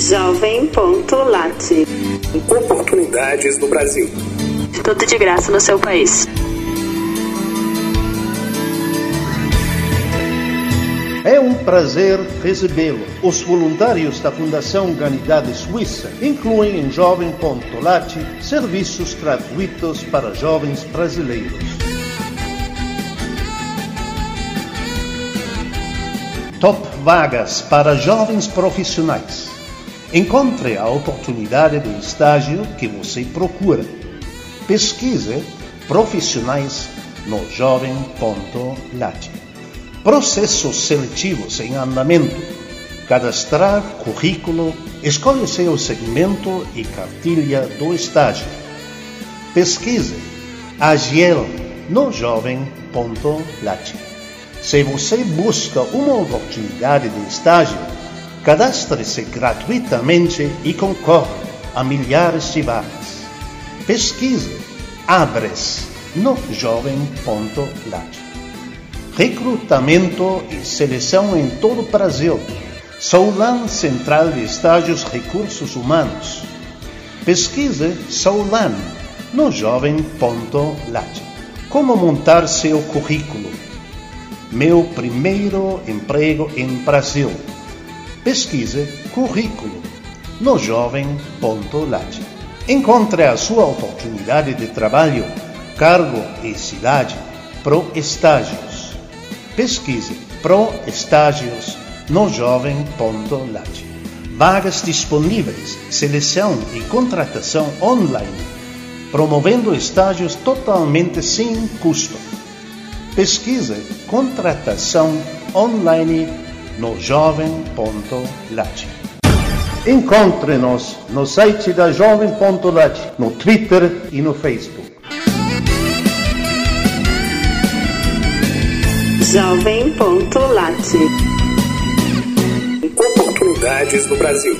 Jovem.lat. Oportunidades no Brasil. Tudo de graça no seu país. É um prazer recebê-lo. Os voluntários da Fundação Humanidade Suíça incluem em Jovem.lat serviços gratuitos para jovens brasileiros. Top vagas para jovens profissionais. Encontre a oportunidade de estágio que você procura. Pesquise profissionais no jovem.lat. Processos seletivos em andamento. Cadastrar currículo, escolha seu segmento e cartilha do estágio. Pesquise Agiel no jovem.lat. Se você busca uma oportunidade de estágio, cadastre-se gratuitamente e concorra a milhares de vagas. Pesquise Abres no jovem.lat recrutamento e seleção em todo o Brasil. Soulan Central de Estágios Recursos Humanos. Pesquise Soulan no jovem.lat. Como montar seu currículo? Meu primeiro emprego em Brasil. Pesquise currículo no jovem.lat. Encontre a sua oportunidade de trabalho, cargo e cidade pro estágios pesquise Pro Estágios no jovem.lat. Vagas disponíveis, seleção e contratação online, promovendo estágios totalmente sem custo. Pesquise contratação online no jovem.lat. Encontre-nos no site da jovem.lat, no Twitter e no Facebook. Jovem.lat. Oportunidades no Brasil.